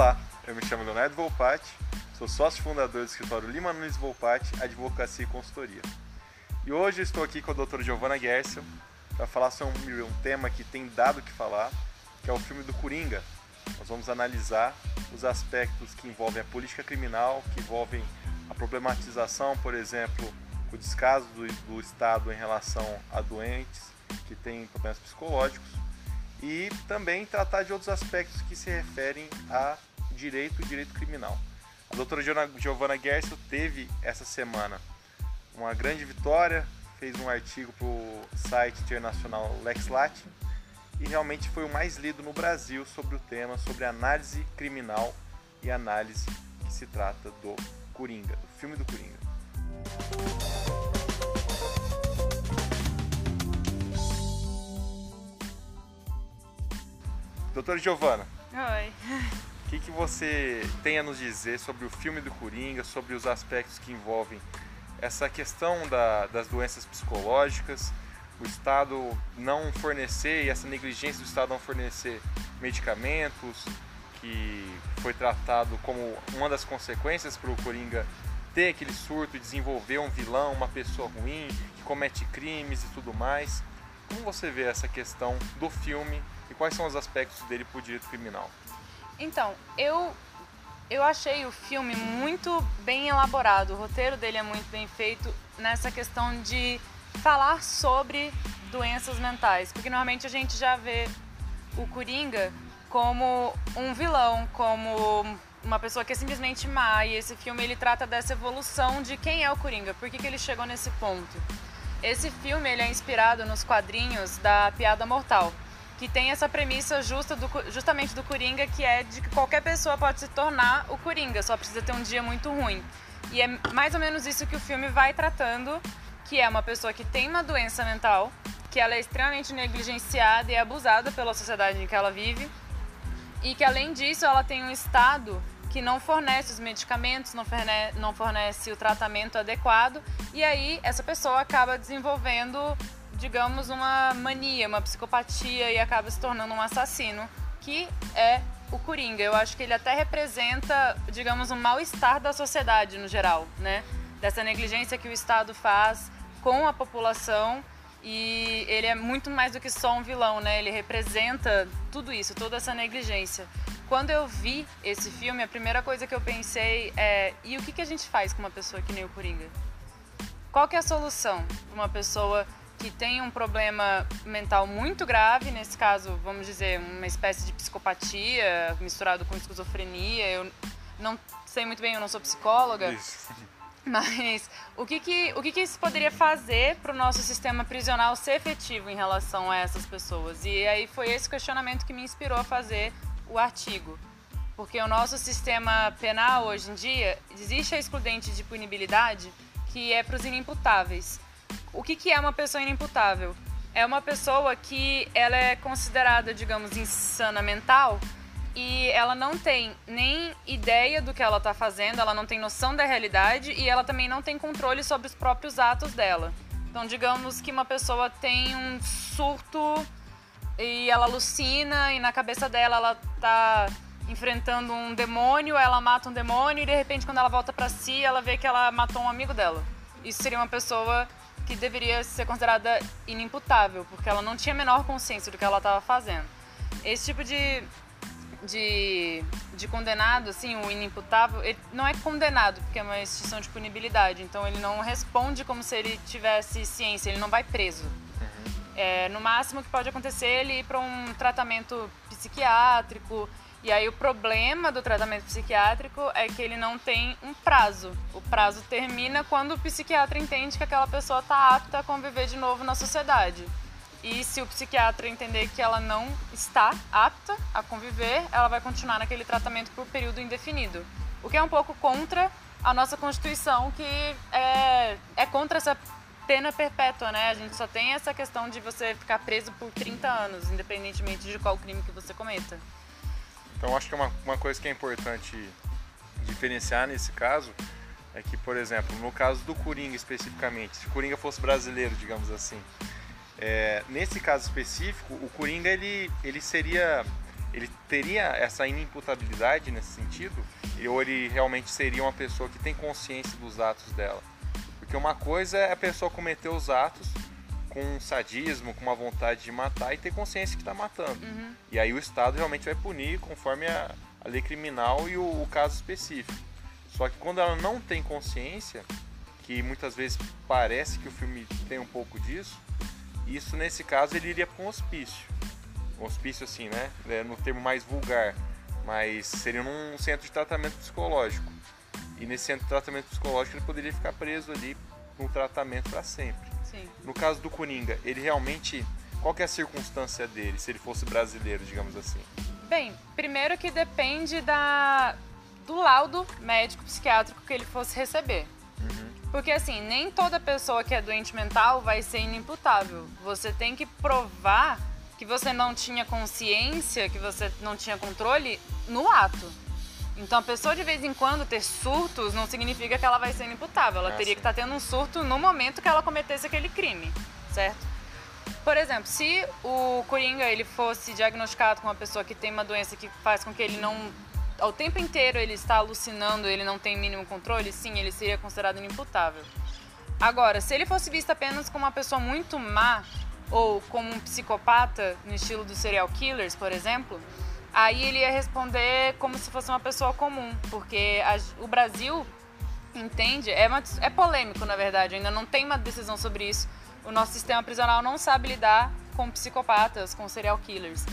Olá, eu me chamo Leonardo Volpati, sou sócio fundador do escritório Lima Nunes Volpati, Advocacia e Consultoria. E hoje estou aqui com a doutora Giovanna Gersel para falar sobre um tema que tem dado o que falar, que é o filme do Coringa. Nós vamos analisar os aspectos que envolvem a política criminal, que envolvem a problematização, por exemplo, o descaso do, do Estado em relação a doentes que têm problemas psicológicos e também tratar de outros aspectos que se referem a direito e direito criminal. A doutora Giovanna Gerso teve essa semana uma grande vitória, fez um artigo para o site internacional LexLat e realmente foi o mais lido no Brasil sobre o tema, sobre análise criminal e análise que se trata do Coringa, do filme do Coringa. Doutora Giovana. Oi. Que, que você tem a nos dizer sobre o filme do Coringa, sobre os aspectos que envolvem essa questão da, das doenças psicológicas, o Estado não fornecer e essa negligência do Estado não fornecer medicamentos, que foi tratado como uma das consequências para o Coringa ter aquele surto desenvolver um vilão, uma pessoa ruim, que comete crimes e tudo mais. Como você vê essa questão do filme e quais são os aspectos dele para o direito criminal? Então, eu eu achei o filme muito bem elaborado, o roteiro dele é muito bem feito nessa questão de falar sobre doenças mentais, porque normalmente a gente já vê o Coringa como um vilão, como uma pessoa que é simplesmente má, e esse filme ele trata dessa evolução de quem é o Coringa, por que, que ele chegou nesse ponto. Esse filme ele é inspirado nos quadrinhos da Piada Mortal, que tem essa premissa justa do, justamente do Coringa, que é de que qualquer pessoa pode se tornar o Coringa, só precisa ter um dia muito ruim. E é mais ou menos isso que o filme vai tratando, que é uma pessoa que tem uma doença mental, que ela é extremamente negligenciada e abusada pela sociedade em que ela vive, e que além disso ela tem um estado que não fornece os medicamentos, não fornece, não fornece o tratamento adequado, e aí essa pessoa acaba desenvolvendo digamos, uma mania, uma psicopatia e acaba se tornando um assassino, que é o Coringa. Eu acho que ele até representa, digamos, um mal-estar da sociedade no geral, né? Dessa negligência que o Estado faz com a população e ele é muito mais do que só um vilão, né? Ele representa tudo isso, toda essa negligência. Quando eu vi esse filme, a primeira coisa que eu pensei é: e o que, que a gente faz com uma pessoa que nem o Coringa? Qual que é a solução para uma pessoa que tem um problema mental muito grave, nesse caso, vamos dizer, uma espécie de psicopatia misturado com esquizofrenia. Eu não sei muito bem, eu não sou psicóloga. Isso. Mas o que, que, o que, que isso poderia fazer para o nosso sistema prisional ser efetivo em relação a essas pessoas? E aí foi esse questionamento que me inspirou a fazer o artigo. Porque o nosso sistema penal hoje em dia existe a excludente de punibilidade que é para os inimputáveis. O que, que é uma pessoa inimputável? É uma pessoa que ela é considerada, digamos, insana mental e ela não tem nem ideia do que ela está fazendo, ela não tem noção da realidade e ela também não tem controle sobre os próprios atos dela. Então, digamos que uma pessoa tem um surto e ela alucina e na cabeça dela ela está enfrentando um demônio, ela mata um demônio e de repente quando ela volta para si, ela vê que ela matou um amigo dela. Isso seria uma pessoa que deveria ser considerada inimputável, porque ela não tinha a menor consciência do que ela estava fazendo. Esse tipo de, de, de condenado, assim, o inimputável, ele não é condenado, porque é uma extinção de punibilidade, então ele não responde como se ele tivesse ciência, ele não vai preso. Uhum. É, no máximo que pode acontecer é ele ir para um tratamento psiquiátrico, e aí o problema do tratamento psiquiátrico é que ele não tem um prazo. O prazo termina quando o psiquiatra entende que aquela pessoa está apta a conviver de novo na sociedade. E se o psiquiatra entender que ela não está apta a conviver, ela vai continuar naquele tratamento por período indefinido. O que é um pouco contra a nossa Constituição, que é, é contra essa pena perpétua, né? A gente só tem essa questão de você ficar preso por 30 anos, independentemente de qual crime que você cometa. Então acho que uma, uma coisa que é importante diferenciar nesse caso é que, por exemplo, no caso do Coringa especificamente, se o Coringa fosse brasileiro, digamos assim, é, nesse caso específico, o Coringa ele, ele seria ele teria essa inimputabilidade nesse sentido? Ou ele realmente seria uma pessoa que tem consciência dos atos dela? Porque uma coisa é a pessoa cometer os atos com um sadismo, com uma vontade de matar e ter consciência que está matando. Uhum. E aí o Estado realmente vai punir conforme a, a lei criminal e o, o, caso específico. Só que quando ela não tem consciência, que muitas vezes parece que o filme tem um pouco disso, isso nesse caso ele iria para um hospício. Um hospício assim, né? É, no termo mais vulgar, mas seria num centro de tratamento psicológico. E nesse centro de tratamento psicológico ele poderia ficar preso ali com tratamento para sempre. Sim. No caso do Coringa, ele realmente. Qual é a circunstância dele, se ele fosse brasileiro, digamos assim? Bem, primeiro que depende da, do laudo médico psiquiátrico que ele fosse receber. Uhum. Porque assim, nem toda pessoa que é doente mental vai ser inimputável. Você tem que provar que você não tinha consciência, que você não tinha controle no ato. Então a pessoa de vez em quando ter surtos não significa que ela vai ser inimputável. Ela Ah, teria sim. que estar tendo um surto no momento que ela cometesse aquele crime, certo? Por exemplo, se o Coringa ele fosse diagnosticado com uma pessoa que tem uma doença que faz com que ele não ao tempo inteiro ele está alucinando, ele não tem mínimo controle, sim, ele seria considerado inimputável. Agora, se ele fosse visto apenas como uma pessoa muito má ou como um psicopata no estilo dos serial killers, por exemplo, aí ele ia responder como se fosse uma pessoa comum, porque a- o Brasil entende, é, uma- é polêmico na verdade, ainda não tem uma decisão sobre isso. O nosso sistema prisional não sabe lidar com psicopatas, com serial killers,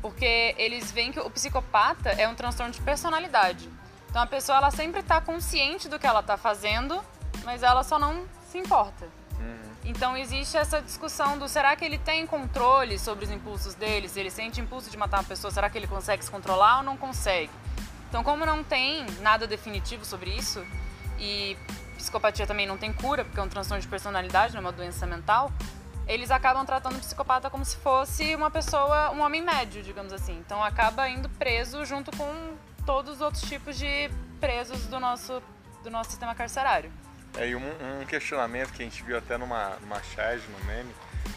porque eles veem que o psicopata é um transtorno de personalidade. Então a pessoa ela sempre está consciente do que ela está fazendo, mas ela só não se importa. Então existe essa discussão do será que ele tem controle sobre os impulsos dele? Se ele sente impulso de matar uma pessoa, será que ele consegue se controlar ou não consegue? Então, como não tem nada definitivo sobre isso, e psicopatia também não tem cura, porque é um transtorno de personalidade, não é uma doença mental, eles acabam tratando o psicopata como se fosse uma pessoa, um homem médio, digamos assim. Então acaba indo preso junto com todos os outros tipos de presos do nosso, do nosso sistema carcerário. É, e um, um questionamento que a gente viu até numa, numa charge, no meme,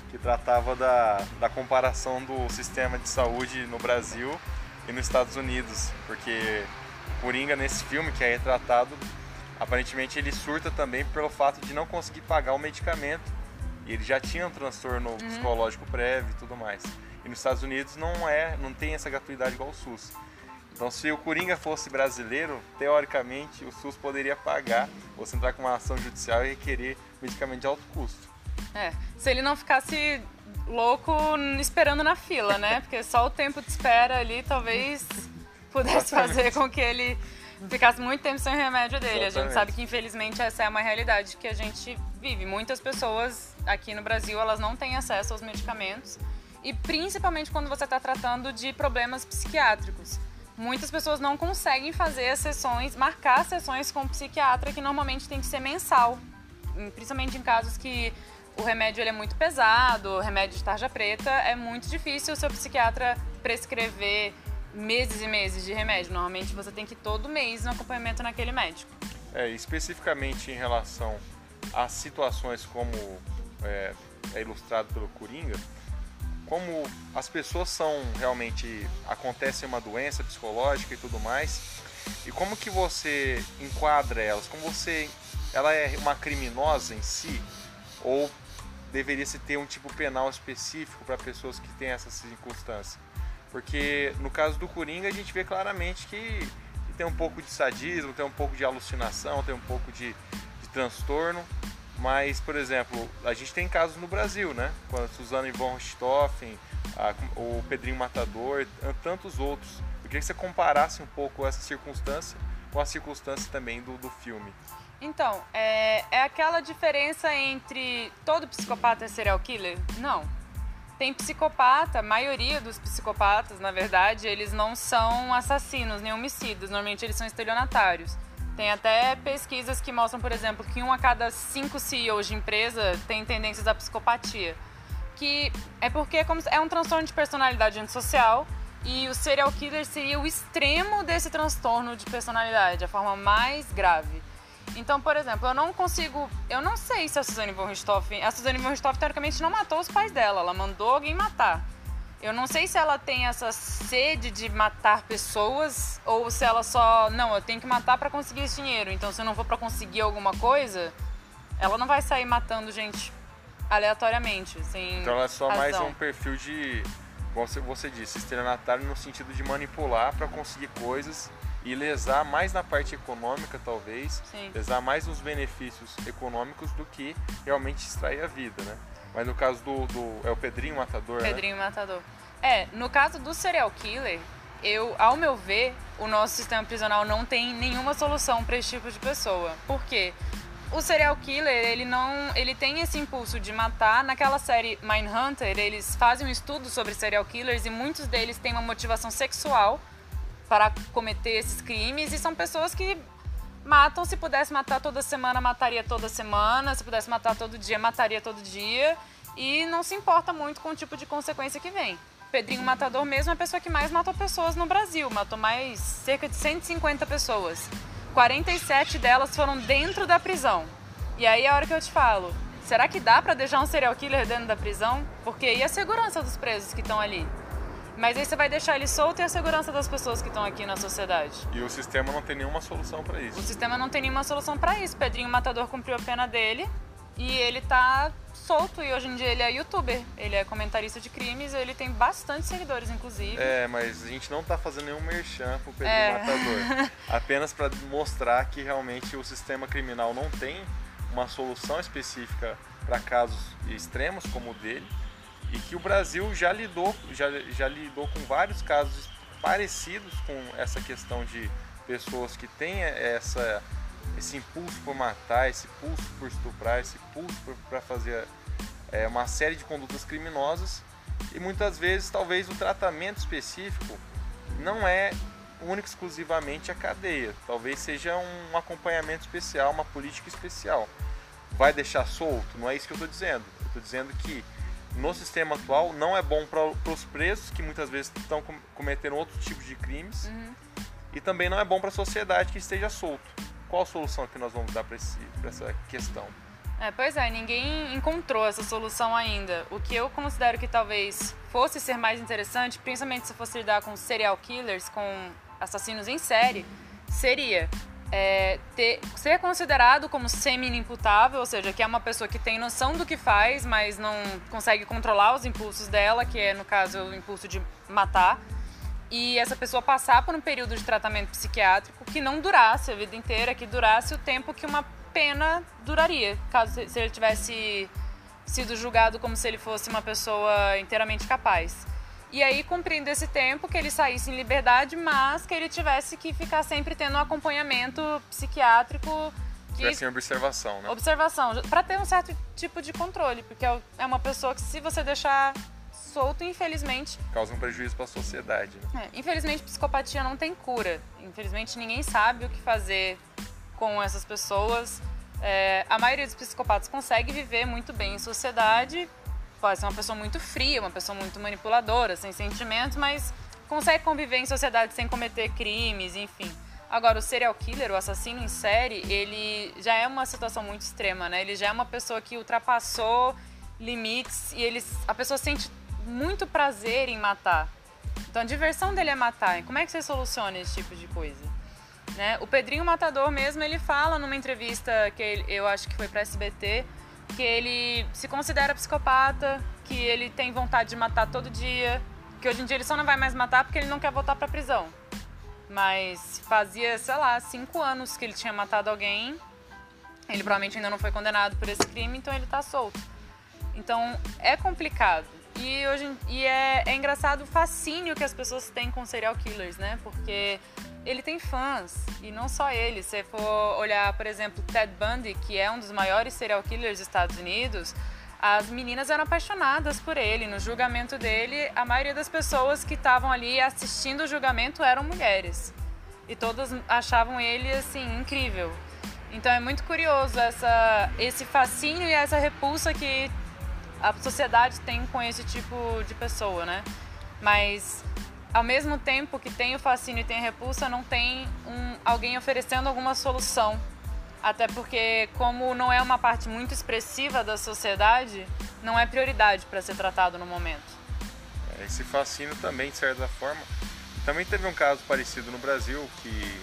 que tratava da, da comparação do sistema de saúde no Brasil e nos Estados Unidos. Porque Coringa, nesse filme que é retratado, aparentemente ele surta também pelo fato de não conseguir pagar o medicamento. E ele já tinha um transtorno psicológico prévio e tudo mais. E nos Estados Unidos não é, não tem essa gratuidade igual o SUS. Então, se o Coringa fosse brasileiro, teoricamente o SUS poderia pagar, você entrar com uma ação judicial e requerer medicamento de alto custo. É, se ele não ficasse louco esperando na fila, né? Porque só o tempo de espera ali talvez pudesse fazer com que ele ficasse muito tempo sem o remédio dele. A gente Exatamente. sabe que infelizmente essa é uma realidade que a gente vive. Muitas pessoas aqui no Brasil, elas não têm acesso aos medicamentos e principalmente quando você está tratando de problemas psiquiátricos. Muitas pessoas não conseguem fazer as sessões, marcar sessões com o psiquiatra que normalmente tem que ser mensal principalmente em casos que o remédio é muito pesado, o remédio de tarja preta, é muito difícil o seu psiquiatra prescrever meses e meses de remédio. Normalmente você tem que ir todo mês no acompanhamento naquele médico. É, especificamente em relação a situações como é, é ilustrado pelo Coringa, como as pessoas são realmente acontece uma doença psicológica e tudo mais, e como que você enquadra elas? Como você ela é uma criminosa em si ou deveria se ter um tipo penal específico para pessoas que têm essa circunstância? Porque no caso do Coringa a gente vê claramente que, tem um pouco de sadismo, tem um pouco de alucinação, tem um pouco de, de transtorno. Mas, por exemplo, a gente tem casos no Brasil, né? Com a Suzana von Richthofen, a- o Pedrinho Matador, tantos outros. Eu queria que você comparasse um pouco essa circunstância com a circunstância também do, do filme. Então, é, é aquela diferença entre todo psicopata é serial killer? Não. Tem psicopata, a maioria dos psicopatas, na verdade, eles não são assassinos nem homicidas, normalmente eles são estelionatários. Tem até pesquisas que mostram, por exemplo, que um a cada cinco CEOs de empresa tem tendências à psicopatia. Que é porque é, é um transtorno de personalidade antissocial e o serial killer seria o extremo desse transtorno de personalidade, a forma mais grave. Então, por exemplo, eu não consigo. Eu não sei se a Suzane von Richthofen. A Suzane von Richthofen, teoricamente, não matou os pais dela, ela mandou alguém matar. Eu não sei se ela tem essa sede de matar pessoas ou se ela só, não, eu tenho que matar para conseguir esse dinheiro. Então, se eu não for para conseguir alguma coisa, ela não vai sair matando gente aleatoriamente, sem Então ela é só razão. mais um perfil de, como você, disse, estelionatário no sentido de manipular para conseguir coisas e lesar mais na parte econômica, talvez, Sim. lesar mais nos benefícios econômicos do que realmente extrair a vida, né? Mas no caso do, do é o Pedrinho Matador, né? Pedrinho Matador. É, no caso do serial killer, eu, ao meu ver, o nosso sistema prisional não tem nenhuma solução para esse tipo de pessoa. Por quê? O serial killer, ele não, ele tem esse impulso de matar. Naquela série Mindhunter, eles fazem um estudo sobre serial killers e muitos deles têm uma motivação sexual para cometer esses crimes e são pessoas que matam, se pudesse matar toda semana, mataria toda semana, se pudesse matar todo dia, mataria todo dia e não se importa muito com o tipo de consequência que vem. Pedrinho Matador mesmo é a pessoa que mais matou pessoas no Brasil, matou mais cerca de 150 pessoas. 47 delas foram dentro da prisão. E aí é a hora que eu te falo, será que dá para deixar um serial killer dentro da prisão? Porque e a segurança dos presos que estão ali? Mas aí você vai deixar ele solto e a segurança das pessoas que estão aqui na sociedade. E o sistema não tem nenhuma solução para O isso. sistema não tem nenhuma solução para isso. Pedrinho Matador cumpriu a pena dele e ele tá solto e hoje em dia ele é youtuber. Ele é comentarista de crimes, ele tem bastante seguidores, inclusive. É, mas a gente não tá fazendo nenhum merchan pro Pedrinho É. Matador. Apenas para mostrar que realmente o sistema criminal não tem uma solução específica para casos extremos como o dele e que o Brasil já lidou, já, já lidou com vários casos parecidos com essa questão de pessoas que têm essa, esse impulso por matar, esse impulso por estuprar, esse impulso para fazer é, uma série de condutas criminosas e muitas vezes talvez o tratamento específico não é único exclusivamente a cadeia, talvez seja um acompanhamento especial, uma política especial. Vai deixar solto? Não é isso que eu estou dizendo. Eu estou dizendo que no sistema atual não é bom para os presos que muitas vezes estão com- cometendo outros tipos de crimes e também não é bom para a sociedade que esteja solto. Qual a solução que nós vamos dar para essa questão? É, pois é, ninguém encontrou essa solução ainda. O que eu considero que talvez fosse ser mais interessante, principalmente se fosse lidar com serial killers, com assassinos em série, seria é, ter, ser considerado como semi-inimputável, ou seja, que é uma pessoa que tem noção do que faz, mas não consegue controlar os impulsos dela, que é, no caso, o impulso de matar. E essa pessoa passar por um período de tratamento psiquiátrico que não durasse a vida inteira, que durasse o tempo que uma pena duraria, caso se ele tivesse sido julgado como se ele fosse uma pessoa inteiramente capaz. E aí, cumprindo esse tempo, que ele saísse em liberdade, mas que ele tivesse que ficar sempre tendo um acompanhamento psiquiátrico que Tivesse em observação, né? observação, para ter um certo tipo de controle, porque é é uma pessoa que se você deixar solto, infelizmente, Causa um prejuízo para a sociedade. Né? é, infelizmente psicopatia não tem cura. Infelizmente ninguém sabe o que fazer com essas pessoas. É, a maioria dos psicopatas consegue viver muito bem em sociedade, pode ser uma pessoa muito fria, uma pessoa muito manipuladora, sem sentimentos, mas consegue conviver em sociedade sem cometer crimes, enfim. Agora, o serial killer, o assassino em série, ele já é uma situação muito extrema, né? Ele já é uma pessoa que ultrapassou limites e ele, a pessoa sente muito prazer em matar. Então a diversão dele é matar. Como é que você soluciona esse tipo de coisa? Né? O Pedrinho Matador mesmo, ele fala numa entrevista que eu acho que foi para SBT, que ele se considera psicopata, que ele tem vontade de matar todo dia, que hoje em dia ele só não vai mais matar porque ele não quer voltar para prisão. Mas fazia, sei lá, cinco anos que ele tinha matado alguém. Ele provavelmente ainda não foi condenado por esse crime, então ele tá solto. Então é complicado. E, hoje, e é, é engraçado o fascínio que as pessoas têm com serial killers, né? Porque ele tem fãs, e não só ele. Se for olhar, por exemplo, Ted Bundy, que é um dos maiores serial killers dos Estados Unidos, as meninas eram apaixonadas por ele. No julgamento dele, a maioria das pessoas que estavam ali assistindo o julgamento eram mulheres. E todas achavam ele, assim, incrível. Então é muito curioso essa, esse fascínio e essa repulsa que a sociedade tem com esse tipo de pessoa, né? Mas ao mesmo tempo que tem o fascínio e tem a repulsa, não tem um, alguém oferecendo alguma solução. Até porque, como não é uma parte muito expressiva da sociedade, não é prioridade para ser tratado no momento. esse fascínio também, de certa forma. Também teve um caso parecido no Brasil, que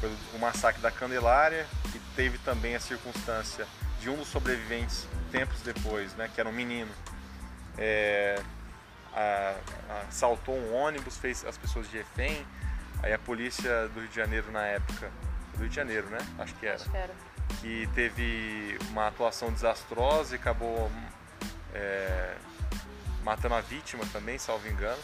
foi o massacre da Candelária, que teve também a circunstância de um dos sobreviventes tempos depois, né, que era um menino, é, a, assaltou um ônibus, fez as pessoas de refém, aí a polícia do Rio de Janeiro na época, do Rio de Janeiro, né? Acho que era. Acho que, era. que teve uma atuação desastrosa e acabou é, matando a vítima também, salvo engano.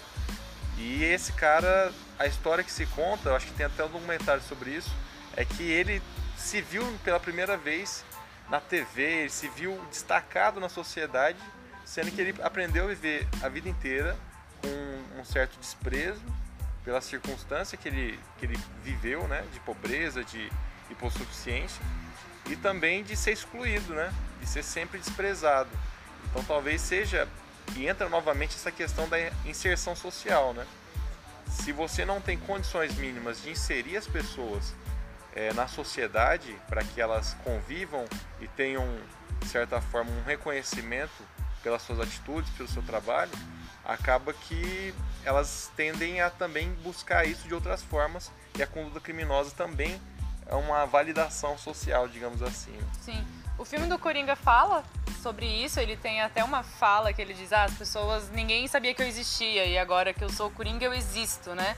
E esse cara, a história que se conta, acho que tem até um documentário sobre isso, é que ele se viu pela primeira vez na TV, ele se viu destacado na sociedade, sendo que ele aprendeu a viver a vida inteira com um certo desprezo pela circunstância que ele, que ele viveu, né, de pobreza, de hipossuficiência, e também de ser excluído, né, de ser sempre desprezado. Então talvez seja e entra novamente essa questão da inserção social, né? Se você não tem condições mínimas de inserir as pessoas é, na sociedade para que elas convivam e tenham, de certa forma, um reconhecimento pelas suas atitudes, pelo seu trabalho, acaba que elas tendem a também buscar isso de outras formas e a conduta criminosa também é uma validação social, digamos assim. Né? Sim. O filme do Coringa fala sobre isso, ele tem até uma fala que ele diz: ah, as pessoas, ninguém sabia que eu existia e agora que eu sou o Coringa eu existo, né?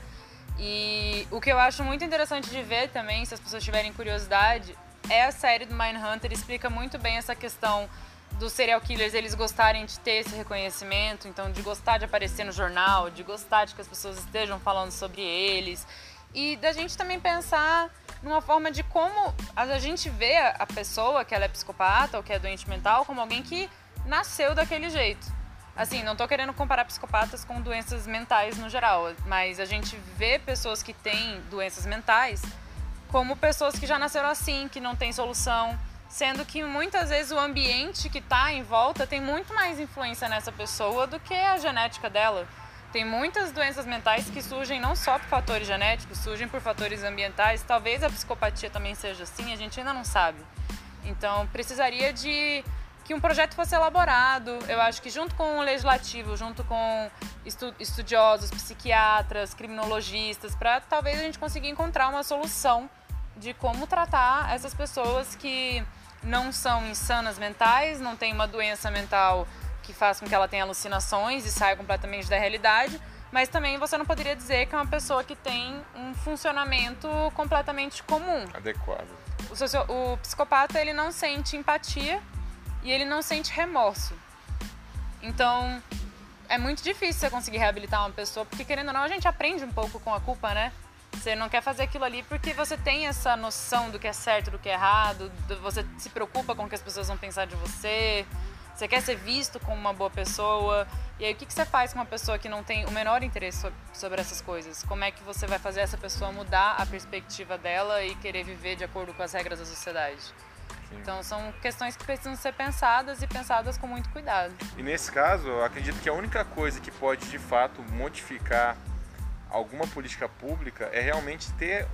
E o que eu acho muito interessante de ver também, se as pessoas tiverem curiosidade, é a série do Mindhunter, explica muito bem essa questão dos serial killers eles gostarem de ter esse reconhecimento, então de gostar de aparecer no jornal, de gostar de que as pessoas estejam falando sobre eles e da gente também pensar numa forma de como a gente vê a pessoa que ela é psicopata ou que é doente mental como alguém que nasceu daquele jeito. Assim, não estou querendo comparar psicopatas com doenças mentais no geral, mas a gente vê pessoas que têm doenças mentais como pessoas que já nasceram assim, que não têm solução, sendo que muitas vezes o ambiente que está em volta tem muito mais influência nessa pessoa do que a genética dela. Tem muitas doenças mentais que surgem não só por fatores genéticos, surgem por fatores ambientais. Talvez a psicopatia também seja assim, a gente ainda não sabe. Então, precisaria de que um projeto fosse elaborado. Eu acho que junto com o legislativo, junto com estu estudiosos, psiquiatras, criminologistas, para talvez a gente conseguir encontrar uma solução de como tratar essas pessoas que não são insanas mentais, não têm uma doença mental que faz com que ela tenha alucinações e saia completamente da realidade, mas também você não poderia dizer que é uma pessoa que tem um funcionamento completamente comum. Adequado. O, o psicopata ele não sente empatia e ele não sente remorso. Então é muito difícil você conseguir reabilitar uma pessoa, porque querendo ou não a gente aprende um pouco com a culpa, né? Você não quer fazer aquilo ali porque você tem essa noção do que é certo, do que é errado, você se preocupa com o que as pessoas vão pensar de você, você quer ser visto como uma boa pessoa. E aí, o que, que você faz com uma pessoa que não tem o menor interesse sobre essas coisas? Como é que você vai fazer essa pessoa mudar a perspectiva dela e querer viver de acordo com as regras da sociedade? Sim. Então, são questões que precisam ser pensadas e pensadas com muito cuidado. E nesse caso, eu acredito que a única coisa que pode de fato modificar alguma política pública é realmente ter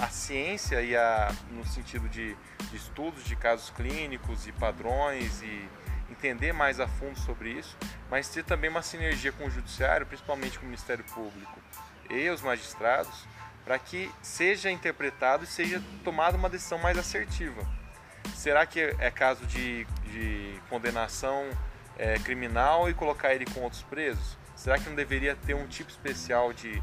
a ciência e a no sentido de, de estudos de casos clínicos e padrões e entender mais a fundo sobre isso, mas ter também uma sinergia com o judiciário, principalmente com o Ministério Público e os magistrados, para que seja interpretado e seja tomada uma decisão mais assertiva. Será que é caso de, de condenação é, criminal e colocar ele com outros presos? Será que não deveria ter um tipo especial de,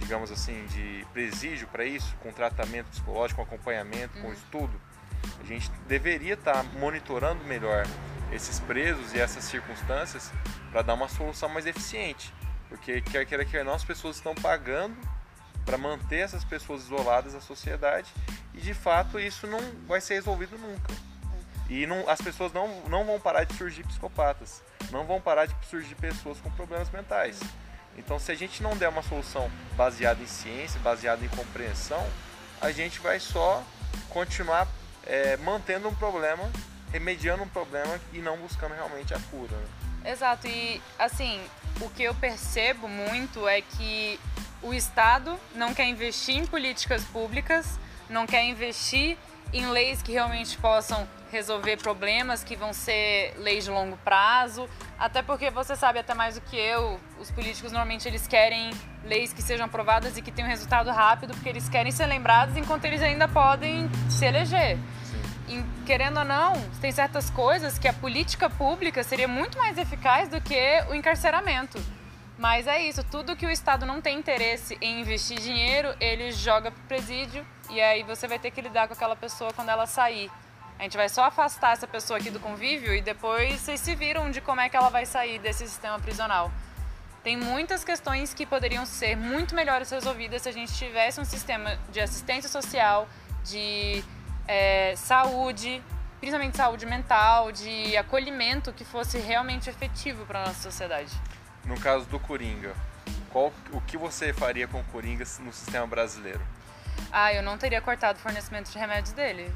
digamos assim, de presídio para isso, com tratamento psicológico, com acompanhamento, com uhum. estudo? A gente deveria estar tá monitorando melhor esses presos e essas circunstâncias para dar uma solução mais eficiente. Porque quer queira quer não, as pessoas estão pagando para manter essas pessoas isoladas da sociedade e de fato isso não vai ser resolvido nunca. E não, as pessoas não, não vão parar de surgir psicopatas, não vão parar de surgir pessoas com problemas mentais. Então, se a gente não der uma solução baseada em ciência, baseada em compreensão, a gente vai só continuar é, mantendo um problema remediando um problema e não buscando realmente a cura. Né? Exato, e assim, o que eu percebo muito é que o Estado não quer investir em políticas públicas, não quer investir em leis que realmente possam resolver problemas que vão ser leis de longo prazo, até porque você sabe até mais do que eu, os políticos normalmente eles querem leis que sejam aprovadas e que tenham resultado rápido, porque eles querem ser lembrados enquanto eles ainda podem se eleger. E, querendo ou não, tem certas coisas que a política pública seria muito mais eficaz do que o encarceramento. Mas é isso, tudo que o Estado não tem interesse em investir dinheiro, ele joga pro presídio e aí você vai ter que lidar com aquela pessoa quando ela sair. A gente vai só afastar essa pessoa aqui do convívio e depois vocês se viram de como é que ela vai sair desse sistema prisional. Tem muitas questões que poderiam ser muito melhores resolvidas se a gente tivesse um sistema de assistência social, de é, saúde, principalmente saúde mental, de acolhimento que fosse realmente efetivo para a nossa sociedade. No caso do Coringa, qual, o que você faria com o Coringa no sistema brasileiro? Ah, eu não teria cortado o fornecimento de remédios dele.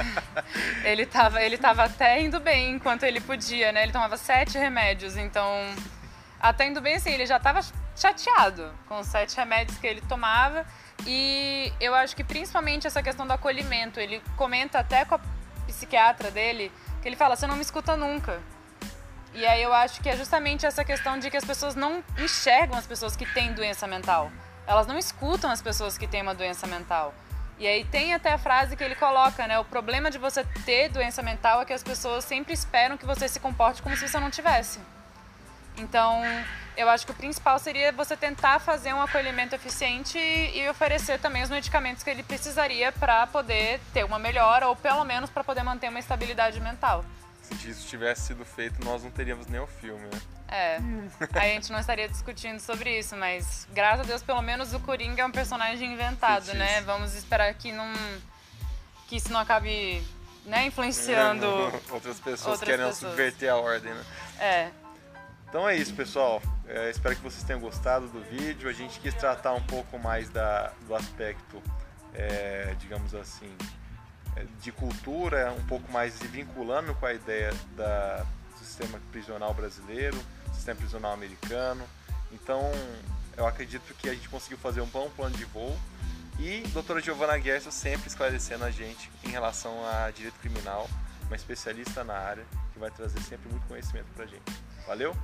ele, tava, ele tava até indo bem enquanto ele podia, né? Ele tomava sete remédios, então. Até indo bem assim, ele já tava chateado com os sete remédios que ele tomava. E eu acho que principalmente essa questão do acolhimento. Ele comenta até com a psiquiatra dele que ele fala: você não me escuta nunca. E aí eu acho que é justamente essa questão de que as pessoas não enxergam as pessoas que têm doença mental. Elas não escutam as pessoas que têm uma doença mental. E aí tem até a frase que ele coloca, né? O problema de você ter doença mental é que as pessoas sempre esperam que você se comporte como se você não tivesse. Então, eu acho que o principal seria você tentar fazer um acolhimento eficiente e oferecer também os medicamentos que ele precisaria para poder ter uma melhora ou pelo menos para poder manter uma estabilidade mental. Se isso tivesse sido feito, nós não teríamos nem o filme, né? É. A gente não estaria discutindo sobre isso, mas graças a Deus, pelo menos o Coringa é um personagem inventado, né? Vamos esperar que não que isso não acabe, né, influenciando é, outras pessoas outras querem pessoas. subverter a ordem, né? É. Então é isso, pessoal. É, espero que vocês tenham gostado do vídeo. A gente quis tratar um pouco mais da, do aspecto, é, digamos assim, de cultura, um pouco mais se vinculando com a ideia do sistema prisional brasileiro, sistema prisional americano. Então, eu acredito que a gente conseguiu fazer um bom plano de voo. E doutora Giovanna Gerson sempre esclarecendo a gente em relação a direito criminal, uma especialista na área que vai trazer sempre muito conhecimento pra gente. Valeu?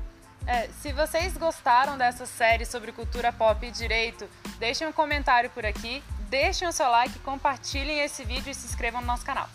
É, se vocês gostaram dessa série sobre cultura pop e direito, deixem um comentário por aqui, deixem o seu like, compartilhem esse vídeo e se inscrevam no nosso canal.